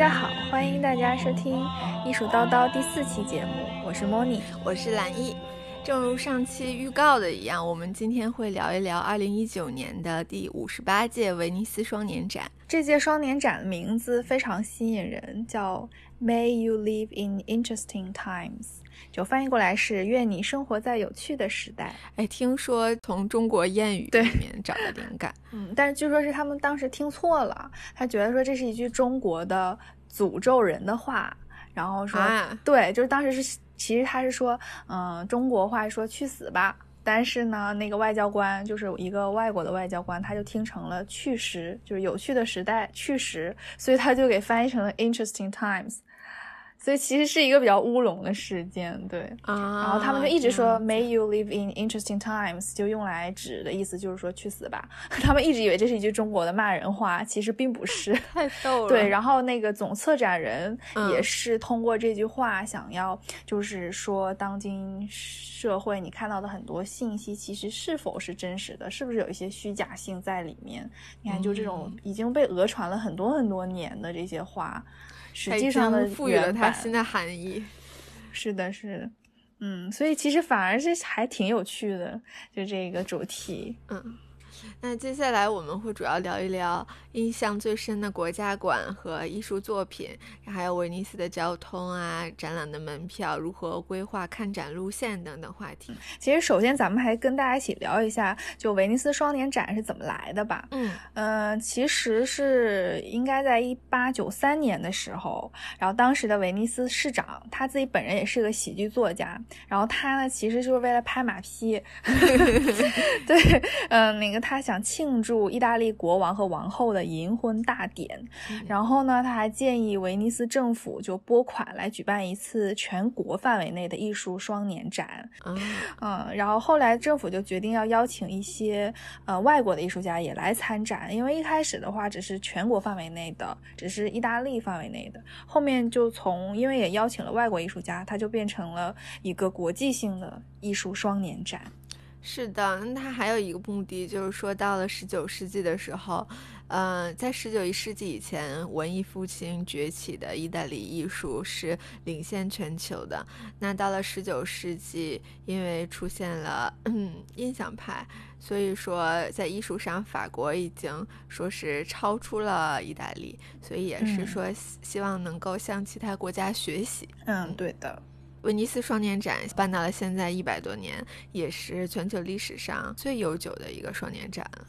家好，欢迎大家收听《艺术叨叨》第四期节目，我是 Moni，，我是蓝艺。正如上期预告的一样，我们今天会聊一聊二零一九年的第五十八届威尼斯双年展。这届双年展的名字非常吸引人，叫 May You Live in Interesting Times，就翻译过来是“愿你生活在有趣的时代”。哎，听说从中国谚语里面找的灵感。嗯，但是据说是他们当时听错了，他觉得说这是一句中国的诅咒人的话，然后说对，就是当时是。其实他是说，嗯，中国话说去死吧，但是呢，那个外交官就是一个外国的外交官，他就听成了去时，就是有趣的时代去时，所以他就给翻译成了 interesting times。所以其实是一个比较乌龙的事件，对啊。然后他们就一直说 “May you live in interesting times”，就用来指的意思就是说去死吧。他们一直以为这是一句中国的骂人话，其实并不是。太逗了。对，然后那个总策展人也是通过这句话想要，就是说当今社会你看到的很多信息，其实是否是真实的，是不是有一些虚假性在里面？你看，就这种已经被讹传了很多很多年的这些话。实际上的赋予了它新的含义，是的，是的，嗯，所以其实反而是还挺有趣的，就这个主题，嗯。那接下来我们会主要聊一聊印象最深的国家馆和艺术作品，还有威尼斯的交通啊、展览的门票、如何规划看展路线等等话题。其实，首先咱们还跟大家一起聊一下，就威尼斯双年展是怎么来的吧。嗯嗯，其实是应该在一八九三年的时候，然后当时的威尼斯市长他自己本人也是个喜剧作家，然后他呢其实就是为了拍马屁 对，嗯，那个他想。想庆祝意大利国王和王后的银婚大典，然后呢，他还建议威尼斯政府就拨款来举办一次全国范围内的艺术双年展。嗯，然后后来政府就决定要邀请一些呃外国的艺术家也来参展，因为一开始的话只是全国范围内的，只是意大利范围内的，后面就从因为也邀请了外国艺术家，它就变成了一个国际性的艺术双年展。是的，那它还有一个目的，就是说到了十九世纪的时候，呃，在十九世纪以前，文艺复兴崛起的意大利艺术是领先全球的。那到了十九世纪，因为出现了嗯印象派，所以说在艺术上，法国已经说是超出了意大利，所以也是说希望能够向其他国家学习。嗯，对的。威尼斯双年展办到了现在一百多年，也是全球历史上最悠久的一个双年展了。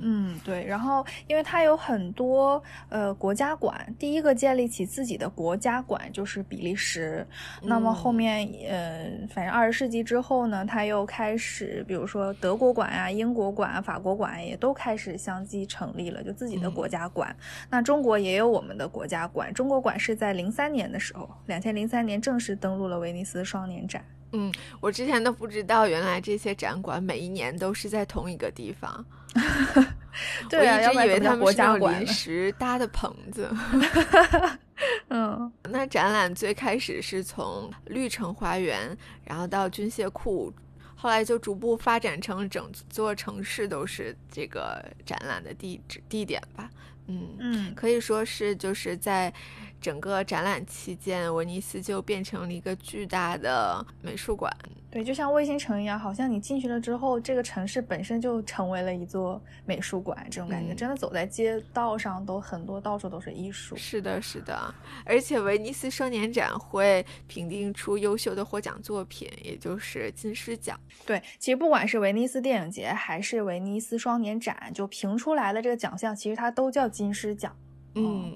嗯，对，然后因为它有很多呃国家馆，第一个建立起自己的国家馆就是比利时。那么后面呃，反正二十世纪之后呢，它又开始，比如说德国馆啊、英国馆啊、法国馆也都开始相继成立了，就自己的国家馆。那中国也有我们的国家馆，中国馆是在零三年的时候，两千零三年正式登陆了威尼斯双年展。嗯，我之前都不知道，原来这些展馆每一年都是在同一个地方。对啊，我一直以为他们是临时搭的棚子。嗯，那展览最开始是从绿城花园，然后到军械库，后来就逐步发展成整座城市都是这个展览的地址地点吧。嗯嗯，可以说是就是在。整个展览期间，威尼斯就变成了一个巨大的美术馆。对，就像卫星城一样，好像你进去了之后，这个城市本身就成为了一座美术馆，这种感觉。真的走在街道上都很多，到处都是艺术。是的，是的。而且威尼斯双年展会评定出优秀的获奖作品，也就是金狮奖。对，其实不管是威尼斯电影节还是威尼斯双年展，就评出来的这个奖项，其实它都叫金狮奖。嗯。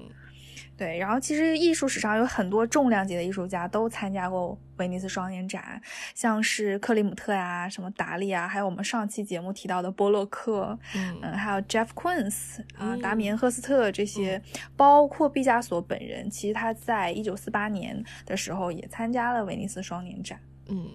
对，然后其实艺术史上有很多重量级的艺术家都参加过威尼斯双年展，像是克里姆特呀、什么达利啊，还有我们上期节目提到的波洛克，嗯，还有 Jeff Koons 啊、达米恩·赫斯特这些，包括毕加索本人，其实他在一九四八年的时候也参加了威尼斯双年展。嗯，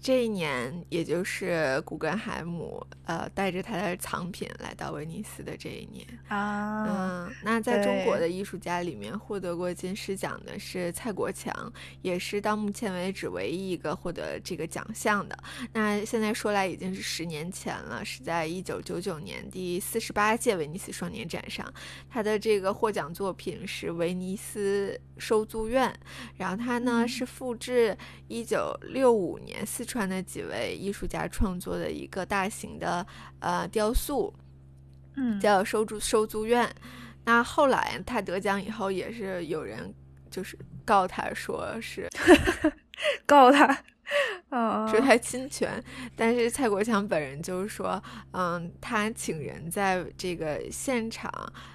这一年，也就是古根海姆呃带着他的藏品来到威尼斯的这一年啊。嗯，那在中国的艺术家里面，获得过金狮奖的是蔡国强，也是到目前为止唯一一个获得这个奖项的。那现在说来已经是十年前了，是在一九九九年第四十八届威尼斯双年展上，他的这个获奖作品是威尼斯收租院，然后他呢是复制一九六五年四。川的几位艺术家创作的一个大型的呃雕塑，嗯，叫收租收租院。那后来他得奖以后，也是有人就是告他说是 告他，嗯，说他侵权。但是蔡国强本人就是说，嗯，他请人在这个现场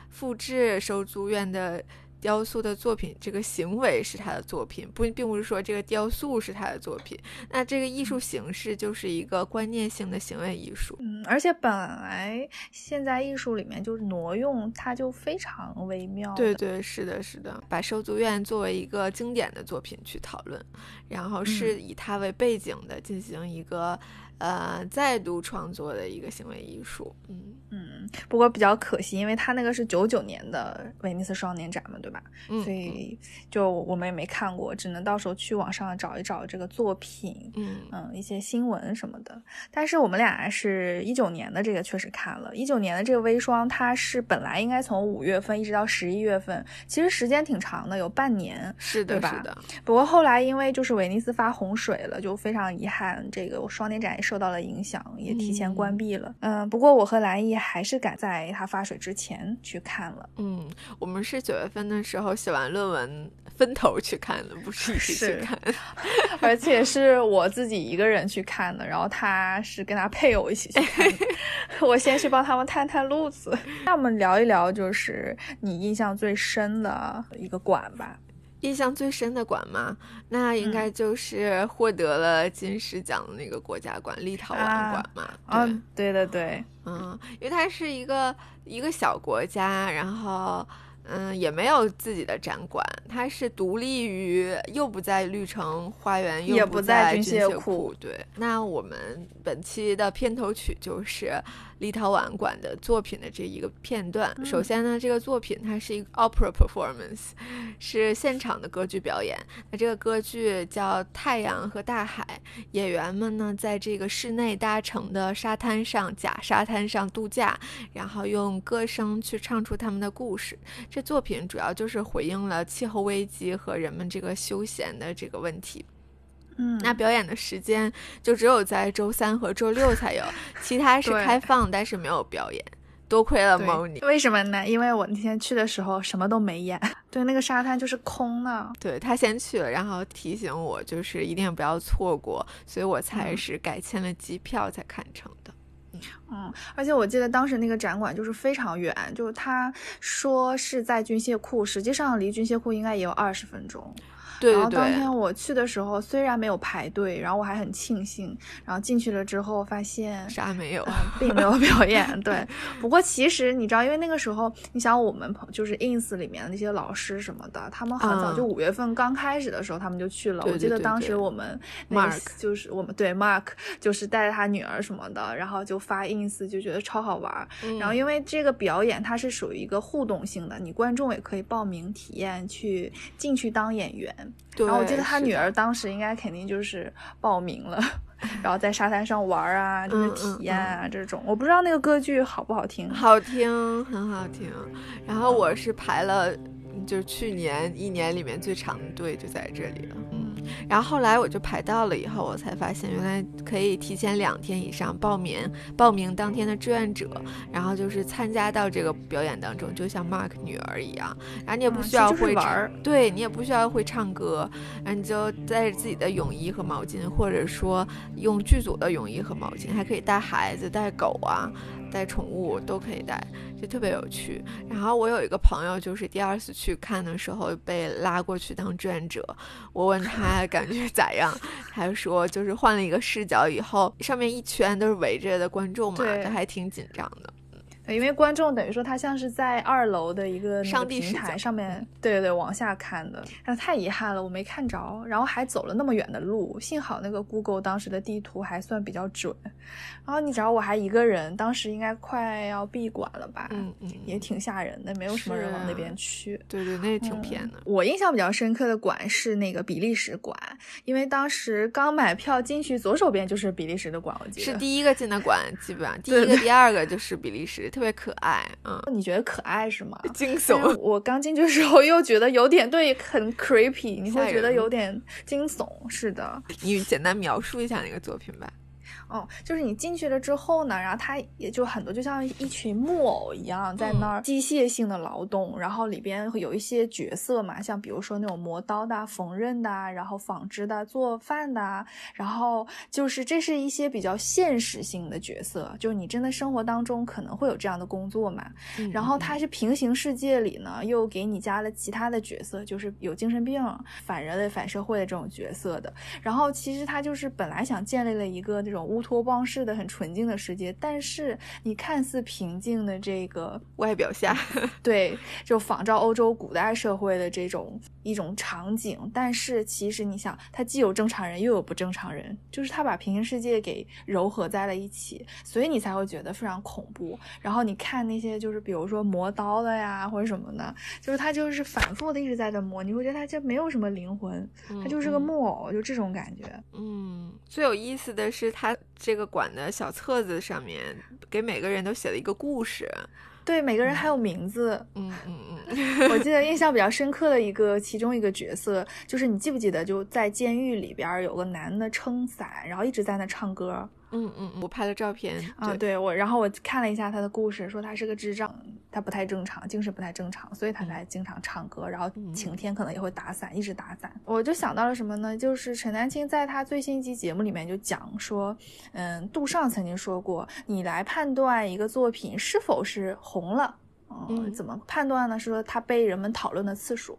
复制收租院的。雕塑的作品，这个行为是他的作品，不，并不是说这个雕塑是他的作品。那这个艺术形式就是一个观念性的行为艺术。嗯，而且本来现在艺术里面就是挪用，它就非常微妙。对对，是的，是的，把收租院作为一个经典的作品去讨论，然后是以它为背景的进行一个。呃，再度创作的一个行为艺术，嗯嗯，不过比较可惜，因为他那个是九九年的威尼斯双年展嘛，对吧？嗯，所以就我们也没看过，只能到时候去网上找一找这个作品，嗯嗯，一些新闻什么的。但是我们俩是一九年的这个确实看了，一九年的这个微霜，它是本来应该从五月份一直到十一月份，其实时间挺长的，有半年，是的，对吧？是的。不过后来因为就是威尼斯发洪水了，就非常遗憾，这个双年展。受到了影响，也提前关闭了。嗯，不过我和蓝毅还是赶在它发水之前去看了。嗯，我们是九月份的时候写完论文分头去看的，不是一起去看。而且是我自己一个人去看的，然后他是跟他配偶一起去看。我先去帮他们探探路子。那我们聊一聊，就是你印象最深的一个馆吧。印象最深的馆吗？那应该就是获得了金狮奖的那个国家馆——立陶宛馆嘛。嗯，对对对，嗯，因为它是一个一个小国家，然后。嗯，也没有自己的展馆，它是独立于，又不在绿城花园，又不在军械库。对，那我们本期的片头曲就是立陶宛馆的作品的这一个片段。首先呢，这个作品它是一个 opera performance，是现场的歌剧表演。那这个歌剧叫《太阳和大海》，演员们呢在这个室内搭成的沙滩上，假沙滩上度假，然后用歌声去唱出他们的故事。这作品主要就是回应了气候危机和人们这个休闲的这个问题。嗯，那表演的时间就只有在周三和周六才有，其他是开放，但是没有表演。多亏了 Moni，为什么呢？因为我那天去的时候什么都没演，对，那个沙滩就是空的。对他先去了，然后提醒我就是一定不要错过，所以我才是改签了机票才看成的。嗯，而且我记得当时那个展馆就是非常远，就是他说是在军械库，实际上离军械库应该也有二十分钟。对然后当天我去的时候，虽然没有排队，然后我还很庆幸。然后进去了之后，发现啥没有，并没有 表演。对，不过其实你知道，因为那个时候，你想我们朋就是 ins 里面的那些老师什么的，他们很早就五月份刚开始的时候，他们就去了。我记得当时我们 Mark 就是我们对 Mark 就是带着他女儿什么的，然后就发 ins 就觉得超好玩。然后因为这个表演它是属于一个互动性的，你观众也可以报名体验去进去当演员。然后我记得他女儿当时应该肯定就是报名了，然后在沙滩上玩啊，就是体验啊这种。我不知道那个歌剧好不好听，好听，很好听。然后我是排了，就是去年一年里面最长的队就在这里了。然后后来我就排到了，以后我才发现原来可以提前两天以上报名，报名当天的志愿者，然后就是参加到这个表演当中，就像 Mark 女儿一样，然后你也不需要会玩，对你也不需要会唱歌，然后你就带着自己的泳衣和毛巾，或者说用剧组的泳衣和毛巾，还可以带孩子、带狗啊。带宠物都可以带，就特别有趣。然后我有一个朋友，就是第二次去看的时候被拉过去当志愿者。我问他感觉咋样，还说就是换了一个视角以后，上面一圈都是围着的观众嘛，都还挺紧张的。因为观众等于说他像是在二楼的一个上帝平台上面，对对对，往下看的。那太遗憾了，我没看着，然后还走了那么远的路，幸好那个 Google 当时的地图还算比较准。然后你知道我还一个人，当时应该快要闭馆了吧？嗯嗯，也挺吓人的，没有什么人往那边去。对对，那也挺偏的。我印象比较深刻的馆是那个比利时馆，因为当时刚买票进去，左手边就是比利时的馆，我记得是第一个进的馆，基本上第一个、第二个就是比利时。特别可爱，嗯，你觉得可爱是吗？惊悚。我刚进去的时候又觉得有点对，很 creepy，你会觉得有点惊悚。是的，你简单描述一下那个作品吧。哦，就是你进去了之后呢，然后它也就很多，就像一群木偶一样在那儿机械性的劳动，然后里边会有一些角色嘛，像比如说那种磨刀的、缝纫的，然后纺织的、做饭的，然后就是这是一些比较现实性的角色，就是你真的生活当中可能会有这样的工作嘛。然后它是平行世界里呢，又给你加了其他的角色，就是有精神病、反人类、反社会的这种角色的。然后其实它就是本来想建立了一个这种乌。托邦式的很纯净的世界，但是你看似平静的这个 外表下，对，就仿照欧洲古代社会的这种一种场景，但是其实你想，它既有正常人，又有不正常人，就是它把平行世界给糅合在了一起，所以你才会觉得非常恐怖。然后你看那些就是比如说磨刀的呀，或者什么的，就是他就是反复的一直在这磨，你会觉得他就没有什么灵魂，他就是个木偶，就这种感觉。嗯，最有意思的是他。这个馆的小册子上面给每个人都写了一个故事，对，每个人还有名字。嗯嗯嗯，我记得印象比较深刻的一个其中一个角色，就是你记不记得就在监狱里边有个男的撑伞，然后一直在那唱歌。嗯嗯，我拍了照片啊，对我，然后我看了一下他的故事，说他是个智障，他不太正常，精神不太正常，所以他才经常唱歌，然后晴天可能也会打伞，一直打伞。我就想到了什么呢？就是陈丹青在他最新一期节目里面就讲说，嗯，杜尚曾经说过，你来判断一个作品是否是红了，嗯，怎么判断呢？是说他被人们讨论的次数。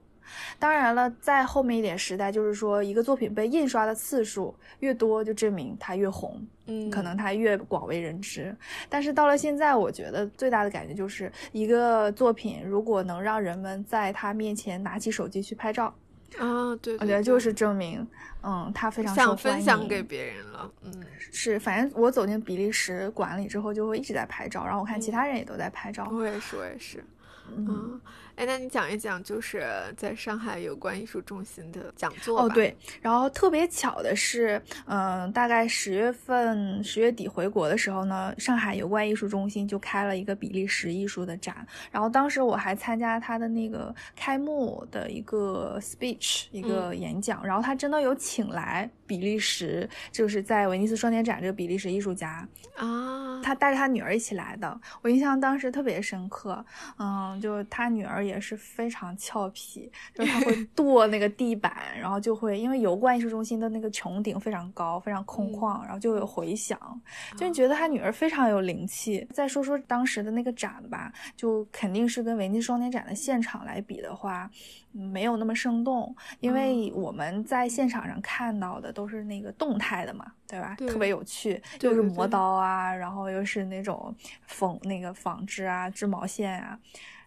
当然了，在后面一点时代，就是说一个作品被印刷的次数越多，就证明它越红，嗯，可能它越广为人知。但是到了现在，我觉得最大的感觉就是一个作品如果能让人们在他面前拿起手机去拍照，啊，对，我觉得就是证明，嗯，他非常想分享给别人了，嗯，是，反正我走进比利时馆里之后，就会一直在拍照，然后我看其他人也都在拍照，我也是，我也是，嗯。哎，那你讲一讲，就是在上海有关艺术中心的讲座哦，对。然后特别巧的是，嗯，大概十月份、十月底回国的时候呢，上海有关艺术中心就开了一个比利时艺术的展。然后当时我还参加他的那个开幕的一个 speech，一个演讲。然后他真的有请来比利时，就是在威尼斯双年展这个比利时艺术家啊，他带着他女儿一起来的。我印象当时特别深刻，嗯，就他女儿。也是非常俏皮，就是他会 跺那个地板，然后就会因为油罐艺术中心的那个穹顶非常高，非常空旷，然后就有回响，就觉得他女儿非常有灵气。再说说当时的那个展吧，就肯定是跟维尼双年展的现场来比的话。没有那么生动，因为我们在现场上看到的都是那个动态的嘛，对吧？特别有趣，又是磨刀啊，然后又是那种缝那个纺织啊，织毛线啊。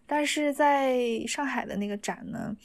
但是在上海的那个展呢，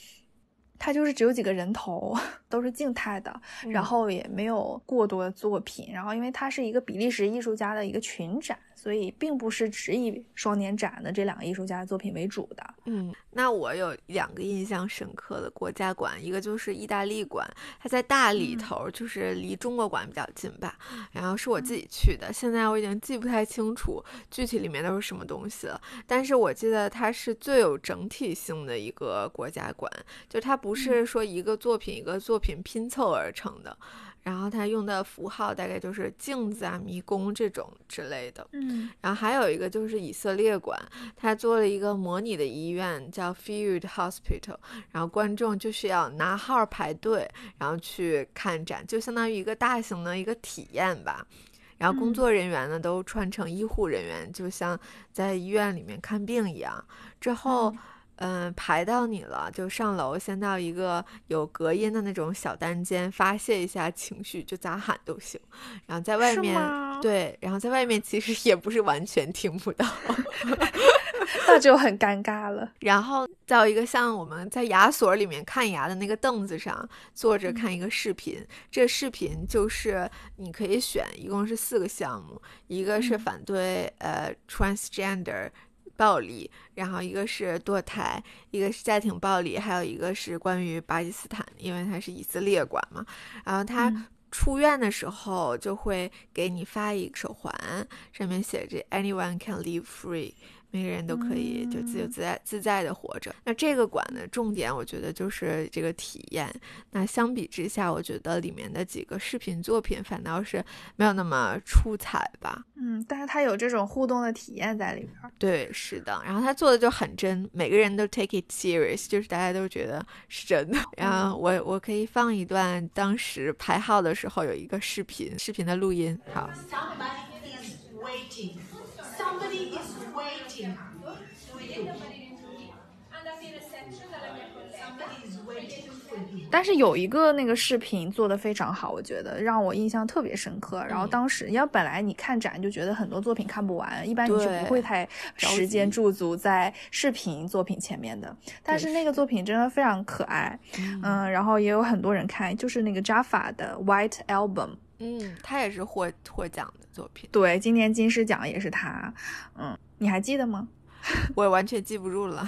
它就是只有几个人头，都是静态的，然后也没有过多的作品。然后因为它是一个比利时艺术家的一个群展。所以并不是只以双年展的这两个艺术家的作品为主的。嗯，那我有两个印象深刻的国家馆，一个就是意大利馆，它在大里头，就是离中国馆比较近吧。然后是我自己去的，现在我已经记不太清楚具体里面都是什么东西了。但是我记得它是最有整体性的一个国家馆，就它不是说一个作品一个作品拼凑而成的。然后他用的符号大概就是镜子啊、迷宫这种之类的。嗯，然后还有一个就是以色列馆，他做了一个模拟的医院，叫 Field Hospital。然后观众就是要拿号排队，然后去看展，就相当于一个大型的一个体验吧。然后工作人员呢都穿成医护人员，就像在医院里面看病一样。之后。嗯，排到你了，就上楼，先到一个有隔音的那种小单间，发泄一下情绪，就咋喊都行。然后在外面，对，然后在外面其实也不是完全听不到，那就很尴尬了。然后到一个像我们在牙所里面看牙的那个凳子上坐着看一个视频，这视频就是你可以选，一共是四个项目，一个是反对呃 transgender。暴力，然后一个是堕胎，一个是家庭暴力，还有一个是关于巴基斯坦，因为它是以色列管嘛。然后他出院的时候就会给你发一个手环，上面写着 “Anyone can live free”。每个人都可以就自由自在自在的活着。那这个馆的重点，我觉得就是这个体验。那相比之下，我觉得里面的几个视频作品反倒是没有那么出彩吧。嗯，但是它有这种互动的体验在里边。对，是的。然后他做的就很真，每个人都 take it serious，就是大家都觉得是真的。然后我我可以放一段当时排号的时候有一个视频，视频的录音。好。但是有一个那个视频做的非常好，我觉得让我印象特别深刻。然后当时，因为本来你看展就觉得很多作品看不完，一般你是不会太时间驻足在视频作品前面的。但是那个作品真的非常可爱，嗯，然后也有很多人看，就是那个 Jaffa 的 White Album，嗯，他也是获获奖的作品，对，今年金狮奖也是他，嗯，你还记得吗？我完全记不住了。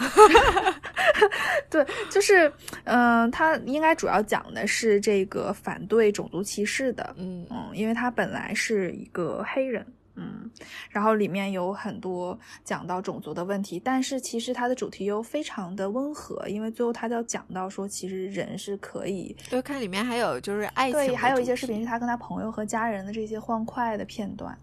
对，就是，嗯，他应该主要讲的是这个反对种族歧视的，嗯嗯，因为他本来是一个黑人，嗯，然后里面有很多讲到种族的问题，但是其实它的主题又非常的温和，因为最后他就要讲到说，其实人是可以，就看里面还有就是爱情，对，还有一些视频是他跟他朋友和家人的这些欢快的片段。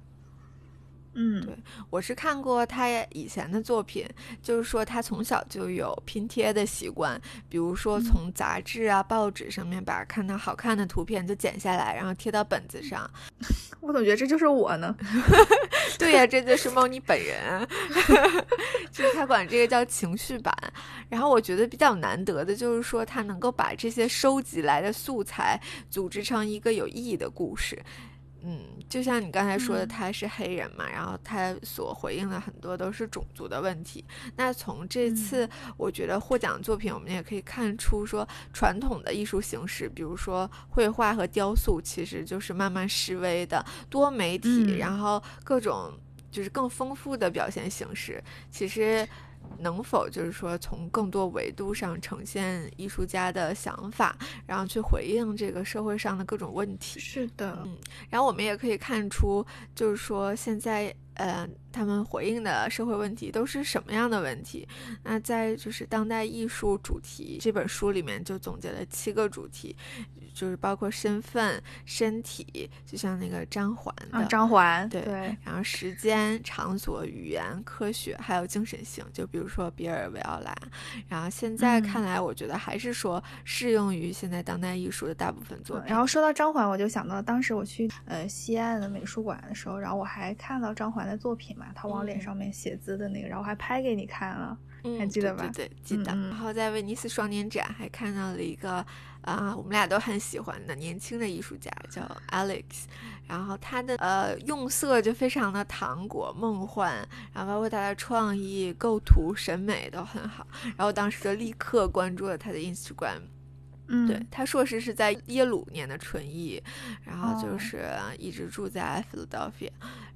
嗯，对，我是看过他以前的作品，就是说他从小就有拼贴的习惯，比如说从杂志啊、报纸上面把看到好看的图片就剪下来，然后贴到本子上。我总觉得这就是我呢。对呀，这就是猫 妮本人，就是他管这个叫情绪版。然后我觉得比较难得的就是说他能够把这些收集来的素材组织成一个有意义的故事。嗯，就像你刚才说的，他是黑人嘛，然后他所回应的很多都是种族的问题。那从这次我觉得获奖作品，我们也可以看出，说传统的艺术形式，比如说绘画和雕塑，其实就是慢慢式微的多媒体，然后各种就是更丰富的表现形式，其实。能否就是说从更多维度上呈现艺术家的想法，然后去回应这个社会上的各种问题？是的，嗯，然后我们也可以看出，就是说现在。呃，他们回应的社会问题都是什么样的问题？那在就是当代艺术主题这本书里面就总结了七个主题，就是包括身份、身体，就像那个张环的张环，对对，然后时间、场所、语言、科学，还有精神性，就比如说比尔维奥拉。然后现在看来，我觉得还是说适用于现在当代艺术的大部分作品。然后说到张环，我就想到当时我去呃西岸的美术馆的时候，然后我还看到张环的。作品嘛，他往脸上面写字的那个，然后还拍给你看了，还记得吧？对对，记得。然后在威尼斯双年展还看到了一个啊，我们俩都很喜欢的年轻的艺术家，叫 Alex。然后他的呃用色就非常的糖果梦幻，然后包括他的创意、构图、审美都很好。然后当时就立刻关注了他的 Instagram。嗯，对他硕士是在耶鲁念的纯艺，然后就是一直住在 Philadelphia。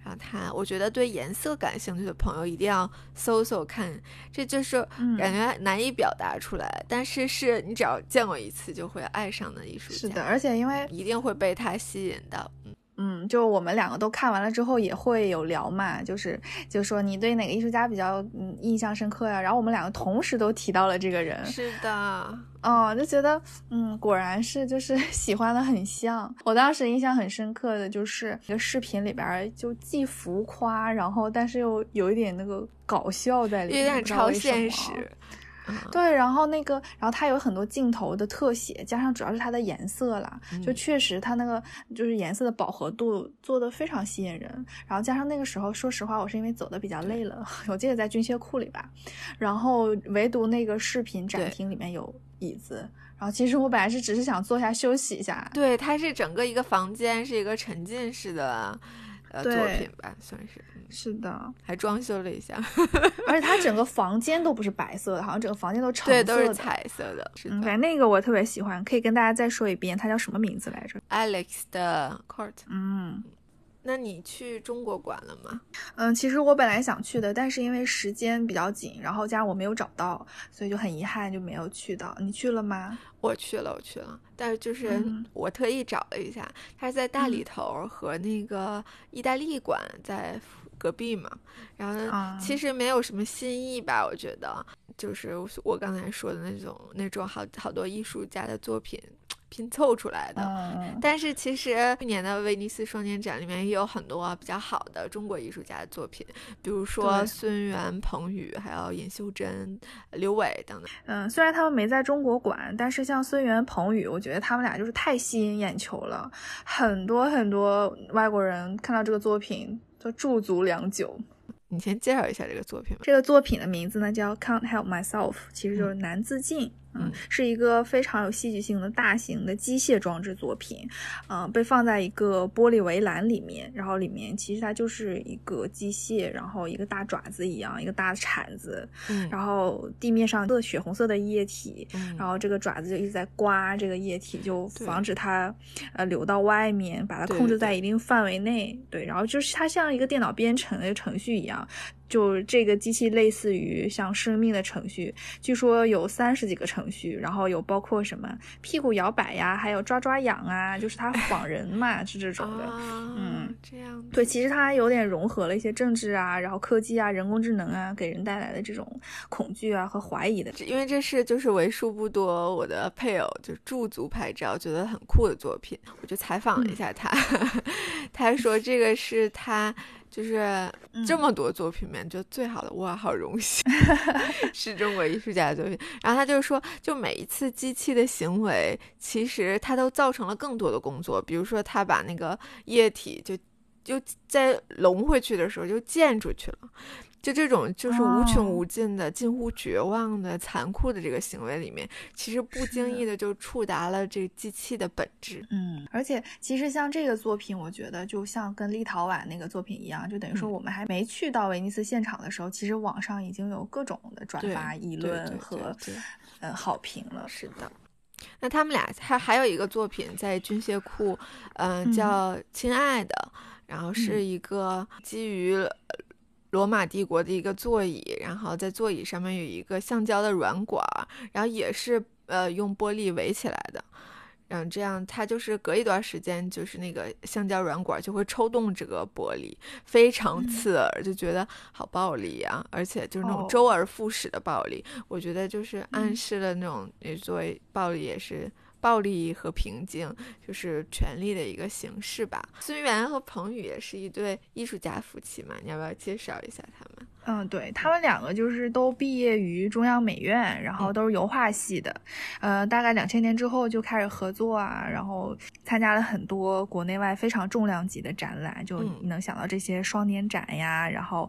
然后他，我觉得对颜色感兴趣的朋友一定要搜搜看，这就是感觉难以表达出来，但是是你只要见过一次就会爱上的艺术家。是的，而且因为一定会被他吸引到。嗯。嗯，就我们两个都看完了之后也会有聊嘛，就是就说你对哪个艺术家比较嗯印象深刻呀？然后我们两个同时都提到了这个人，是的，哦，就觉得嗯，果然是就是 喜欢的很像。我当时印象很深刻的就是一个视频里边就既浮夸，然后但是又有一点那个搞笑在里面，有点超现实。对，然后那个，然后它有很多镜头的特写，加上主要是它的颜色啦，就确实它那个就是颜色的饱和度做的非常吸引人。然后加上那个时候，说实话，我是因为走的比较累了，我记得在军械库里吧，然后唯独那个视频展厅里面有椅子，然后其实我本来是只是想坐下休息一下。对，它是整个一个房间是一个沉浸式的。的作品吧，算是。是的，还装修了一下，而且它整个房间都不是白色的，好像整个房间都橙色的，对，都是彩色的。嗯，那个我特别喜欢，可以跟大家再说一遍，它叫什么名字来着？Alex 的 Court。嗯。那你去中国馆了吗？嗯，其实我本来想去的，但是因为时间比较紧，然后加上我没有找到，所以就很遗憾就没有去到。你去了吗？我去了，我去了，但是就是我特意找了一下，它是在大理头和那个意大利馆在隔壁嘛。然后呢，其实没有什么新意吧，我觉得就是我刚才说的那种那种好好多艺术家的作品。拼凑出来的，但是其实去年的威尼斯双年展里面也有很多比较好的中国艺术家的作品，比如说孙元、彭宇，还有尹秀珍、刘伟等等。嗯，虽然他们没在中国馆，但是像孙元、彭宇，我觉得他们俩就是太吸引眼球了，很多很多外国人看到这个作品都驻足良久。你先介绍一下这个作品吧。这个作品的名字呢叫《Can't Help Myself》，其实就是难自禁。嗯，是一个非常有戏剧性的大型的机械装置作品，嗯，被放在一个玻璃围栏里面，然后里面其实它就是一个机械，然后一个大爪子一样，一个大铲子，嗯，然后地面上的血红色的液体，然后这个爪子就一直在刮这个液体，就防止它呃流到外面，把它控制在一定范围内，对，然后就是它像一个电脑编程的程序一样。就这个机器类似于像生命的程序，据说有三十几个程序，然后有包括什么屁股摇摆呀，还有抓抓痒啊，就是它 仿人嘛，是这种的。嗯，这样。对，其实它有点融合了一些政治啊，然后科技啊，人工智能啊，给人带来的这种恐惧啊和怀疑的。因为这是就是为数不多我的配偶就驻足拍照觉得很酷的作品，我就采访了一下他，他说这个是他。就是这么多作品里面就最好的哇，好荣幸 是中国艺术家的作品。然后他就说，就每一次机器的行为，其实它都造成了更多的工作。比如说，他把那个液体就就在融回去的时候就溅出去了。就这种就是无穷无尽的、近乎绝望的、残酷的这个行为里面，其实不经意的就触达了这机器的本质。嗯，而且其实像这个作品，我觉得就像跟立陶宛那个作品一样，就等于说我们还没去到威尼斯现场的时候，其实网上已经有各种的转发、议论和嗯好评了。是的，那他们俩还还有一个作品在军械库，嗯，叫《亲爱的》，然后是一个基于。罗马帝国的一个座椅，然后在座椅上面有一个橡胶的软管，然后也是呃用玻璃围起来的，然后这样它就是隔一段时间，就是那个橡胶软管就会抽动这个玻璃，非常刺耳，就觉得好暴力啊，而且就是那种周而复始的暴力，我觉得就是暗示了那种你作为暴力也是。暴力和平静就是权力的一个形式吧。孙元和彭宇也是一对艺术家夫妻嘛，你要不要介绍一下他们？嗯，对他们两个就是都毕业于中央美院，然后都是油画系的。呃，大概两千年之后就开始合作啊，然后参加了很多国内外非常重量级的展览，就能想到这些双年展呀，然后。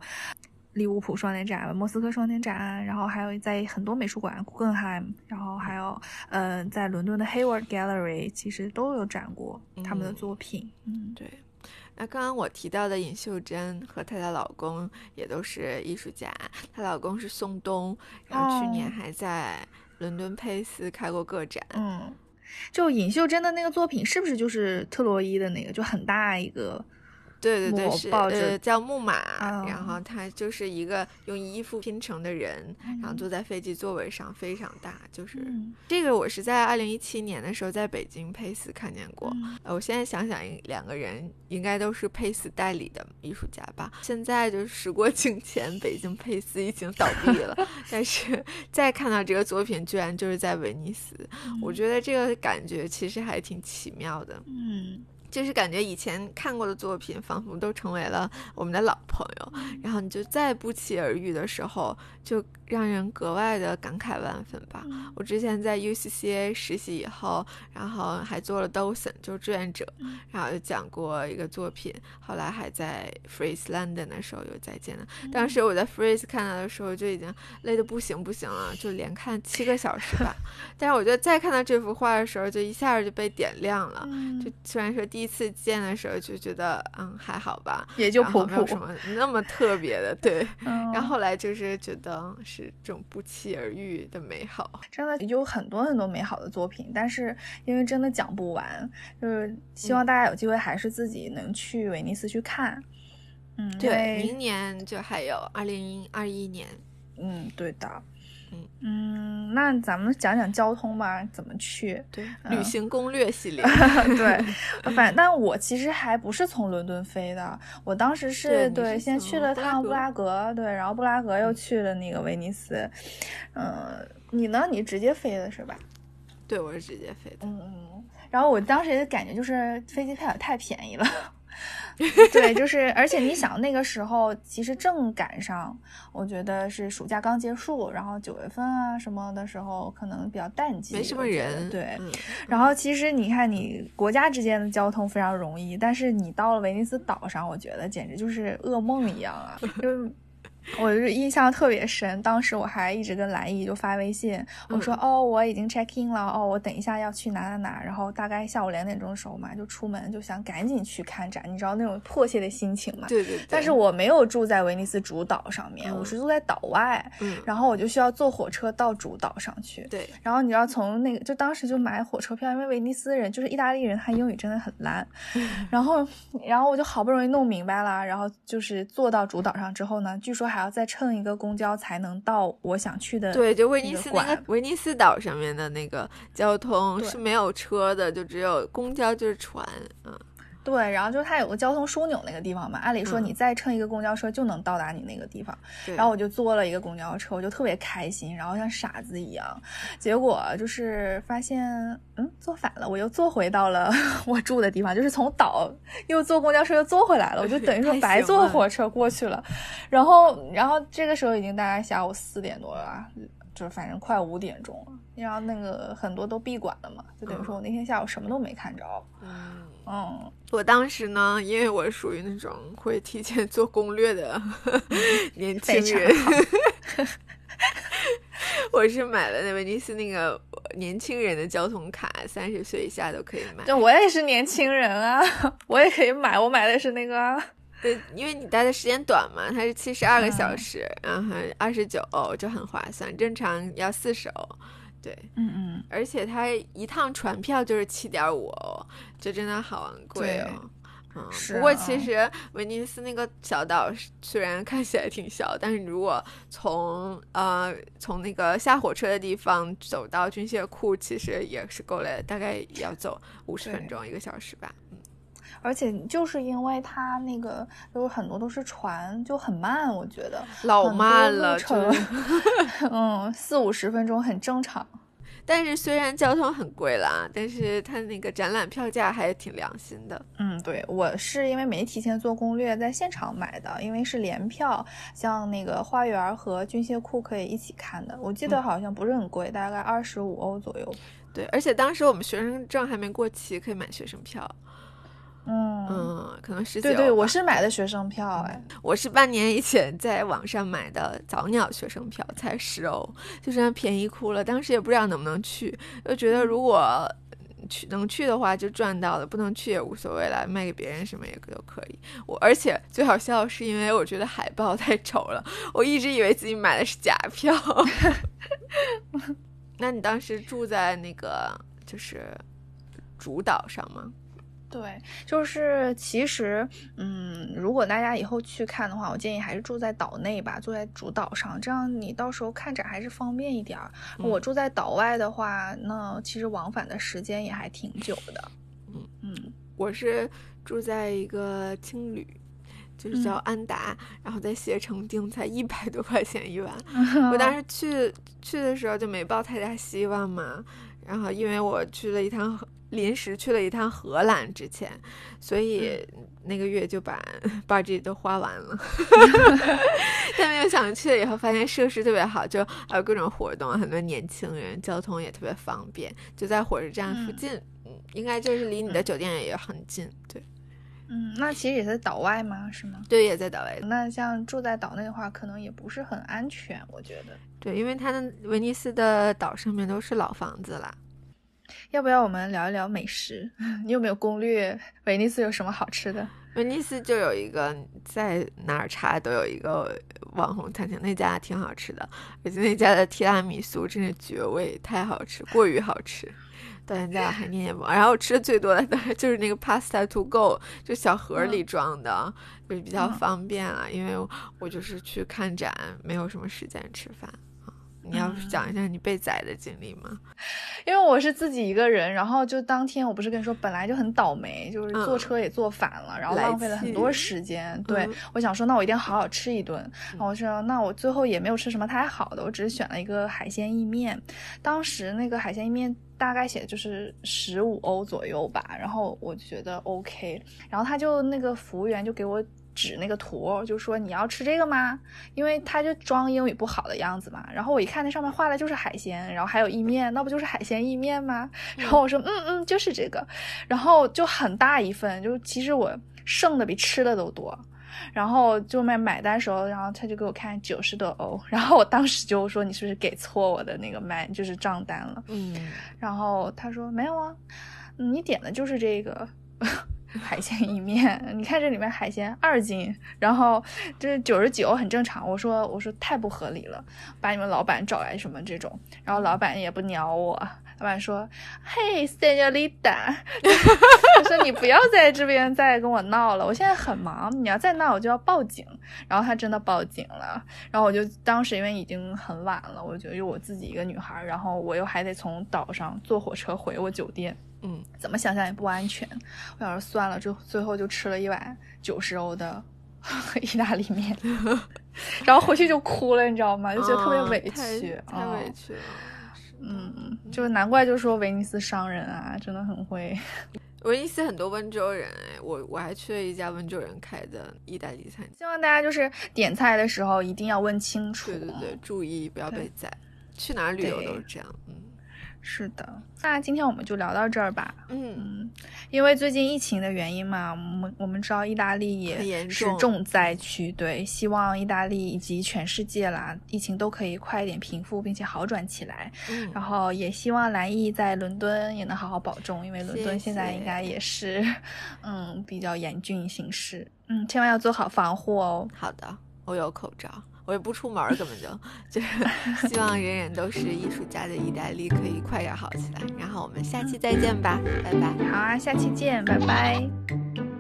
利物浦双年展、莫斯科双年展，然后还有在很多美术馆，古根海姆，然后还有，嗯，在伦敦的 Hayward Gallery，其实都有展过他们的作品。嗯，对。那刚刚我提到的尹秀珍和她的老公也都是艺术家，她老公是宋冬，然后去年还在伦敦佩斯开过个展。嗯，就尹秀珍的那个作品是不是就是特洛伊的那个，就很大一个？对对对，是呃叫木马，然后他就是一个用衣服拼成的人，然后坐在飞机座位上，非常大。就是这个，我是在二零一七年的时候在北京佩斯看见过。呃，我现在想想，两个人应该都是佩斯代理的艺术家吧。现在就是时过境迁，北京佩斯已经倒闭了，但是再看到这个作品，居然就是在威尼斯，我觉得这个感觉其实还挺奇妙的。嗯。就是感觉以前看过的作品，仿佛都成为了我们的老朋友，然后你就再不期而遇的时候，就让人格外的感慨万分吧。我之前在 UCCA 实习以后，然后还做了 docent，就是志愿者，然后就讲过一个作品。后来还在 Freeze London 的时候有再见了。当时我在 Freeze 看到的时候就已经累得不行不行了，就连看七个小时吧。但是我觉得再看到这幅画的时候，就一下子就被点亮了。就虽然说第一。一次见的时候就觉得，嗯，还好吧，也就普普，没有什么那么特别的，对。嗯，然后后来就是觉得是这种不期而遇的美好，真的有很多很多美好的作品，但是因为真的讲不完，就是希望大家有机会还是自己能去威尼斯去看。嗯，对，明年就还有二零二一年。嗯，对的。嗯嗯，那咱们讲讲交通吧，怎么去？对，旅行攻略系列。对，反但我其实还不是从伦敦飞的，我当时是对先去了趟布拉格，对，然后布拉格又去了那个威尼斯。嗯，你呢？你直接飞的是吧？对，我是直接飞的。嗯嗯，然后我当时的感觉就是飞机票也太便宜了。对，就是，而且你想那个时候，其实正赶上，我觉得是暑假刚结束，然后九月份啊什么的时候，可能比较淡季，没什么人。对，然后其实你看，你国家之间的交通非常容易，但是你到了威尼斯岛上，我觉得简直就是噩梦一样啊，就。我就是印象特别深，当时我还一直跟兰姨就发微信，我说哦我已经 check in 了，哦我等一下要去哪哪哪，然后大概下午两点钟的时候嘛，就出门就想赶紧去看展，你知道那种迫切的心情嘛？对对。但是我没有住在威尼斯主岛上面，我是住在岛外，然后我就需要坐火车到主岛上去。对。然后你知道从那个，就当时就买火车票，因为威尼斯人就是意大利人，他英语真的很烂。然后，然后我就好不容易弄明白了，然后就是坐到主岛上之后呢，据说还要再乘一个公交才能到我想去的。对，就威尼斯那个威尼斯岛上面的那个交通是没有车的，就只有公交就是船，嗯。对，然后就是它有个交通枢纽那个地方嘛，按理说你再乘一个公交车就能到达你那个地方。然后我就坐了一个公交车，我就特别开心，然后像傻子一样。结果就是发现，嗯，坐反了，我又坐回到了 我住的地方，就是从岛又坐公交车又坐回来了，我就 等于说白坐火车过去了。然后，然后这个时候已经大概下午四点多了，就是反正快五点钟了。然后那个很多都闭馆了嘛，就等于说我那天下午什么都没看着。嗯。嗯，我当时呢，因为我属于那种会提前做攻略的 年轻人，我是买了那威尼斯那个年轻人的交通卡，三十岁以下都可以买。对，我也是年轻人啊，我也可以买，我买的是那个。对，因为你待的时间短嘛，它是七十二个小时，然后二十九就很划算，正常要四十欧。对，嗯嗯，而且它一趟船票就是七点五欧，就真的好昂贵哦。嗯，不过其实威尼斯那个小岛虽然看起来挺小，但是如果从呃从那个下火车的地方走到军械库，其实也是够了，大概要走五十分钟一个小时吧。嗯，而且就是因为它那个就是很多都是船，就很慢，我觉得老慢了，嗯，四五十分钟很正常。但是虽然交通很贵啦，但是它那个展览票价还挺良心的。嗯，对我是因为没提前做攻略，在现场买的，因为是联票，像那个花园和军械库可以一起看的。我记得好像不是很贵，大概二十五欧左右。对，而且当时我们学生证还没过期，可以买学生票。嗯嗯，可能十对对，我是买的学生票哎，我是半年以前在网上买的早鸟学生票，才十欧，就真的便宜哭了。当时也不知道能不能去，又觉得如果去能去的话就赚到了，不能去也无所谓了，卖给别人什么也都可以。我而且最好笑的是，因为我觉得海报太丑了，我一直以为自己买的是假票。那你当时住在那个就是主岛上吗？对，就是其实，嗯，如果大家以后去看的话，我建议还是住在岛内吧，住在主岛上，这样你到时候看展还是方便一点儿。我住在岛外的话，那其实往返的时间也还挺久的。嗯嗯，我是住在一个青旅，就是叫安达，然后在携程订才一百多块钱一晚。我当时去去的时候就没抱太大希望嘛，然后因为我去了一趟。临时去了一趟荷兰，之前，所以那个月就把 budget 都花完了。但没有想去了以后，发现设施特别好，就还有各种活动，很多年轻人，交通也特别方便，就在火车站附近，嗯，应该就是离你的酒店也很近，对。嗯，那其实也在岛外吗？是吗？对，也在岛外。那像住在岛内的话，可能也不是很安全，我觉得。对，因为它的威尼斯的岛上面都是老房子啦。要不要我们聊一聊美食？你有没有攻略威尼斯有什么好吃的？威尼斯就有一个在哪儿查都有一个网红餐厅，那家挺好吃的，而且那家的提拉米苏真是绝味，太好吃，过于好吃，到现在还念念不忘。然后吃的最多的当然就是那个 pasta to go，就小盒里装的，就是比较方便啊，因为我就是去看展，没有什么时间吃饭。你要讲一下你被宰的经历吗？因为我是自己一个人，然后就当天我不是跟你说，本来就很倒霉，就是坐车也坐反了，然后浪费了很多时间。对，我想说，那我一定要好好吃一顿。然后我说，那我最后也没有吃什么太好的，我只是选了一个海鲜意面。当时那个海鲜意面大概写的就是十五欧左右吧，然后我就觉得 OK，然后他就那个服务员就给我。指那个图，就说你要吃这个吗？因为他就装英语不好的样子嘛。然后我一看那上面画的就是海鲜，然后还有意面，那不就是海鲜意面吗？然后我说，嗯嗯，就是这个。然后就很大一份，就其实我剩的比吃的都多。然后就买买单时候，然后他就给我看九十多欧。然后我当时就说，你是不是给错我的那个买就是账单了？嗯。然后他说没有啊，你点的就是这个。海鲜意面，你看这里面海鲜二斤，然后这九十九很正常。我说我说太不合理了，把你们老板找来什么这种，然后老板也不鸟我，老板说：“嘿，Senorita，我 说你不要在这边再跟我闹了，我现在很忙，你要再闹我就要报警。”然后他真的报警了，然后我就当时因为已经很晚了，我觉得我自己一个女孩，然后我又还得从岛上坐火车回我酒店。嗯，怎么想象也不安全。我想说算了，就最后就吃了一碗九十欧的 意大利面，然后回去就哭了，你知道吗？就觉得特别委屈，太委屈了。嗯，就是难怪就说威尼斯商人啊，真的很会。威尼斯很多温州人哎，我我还去了一家温州人开的意大利餐厅。希望大家就是点菜的时候一定要问清楚，对对对，注意不要被宰。去哪儿旅游都是这样，嗯。是的，那今天我们就聊到这儿吧。嗯，因为最近疫情的原因嘛，我们我们知道意大利也是重灾区，对，希望意大利以及全世界啦，疫情都可以快一点平复，并且好转起来。嗯，然后也希望蓝毅在伦敦也能好好保重，因为伦敦现在应该也是，嗯，比较严峻形势。嗯，千万要做好防护哦。好的，我有口罩。我也不出门，根本就就是希望人人都是艺术家的意大利可以快点好起来。然后我们下期再见吧，拜拜。好啊，下期见，拜拜。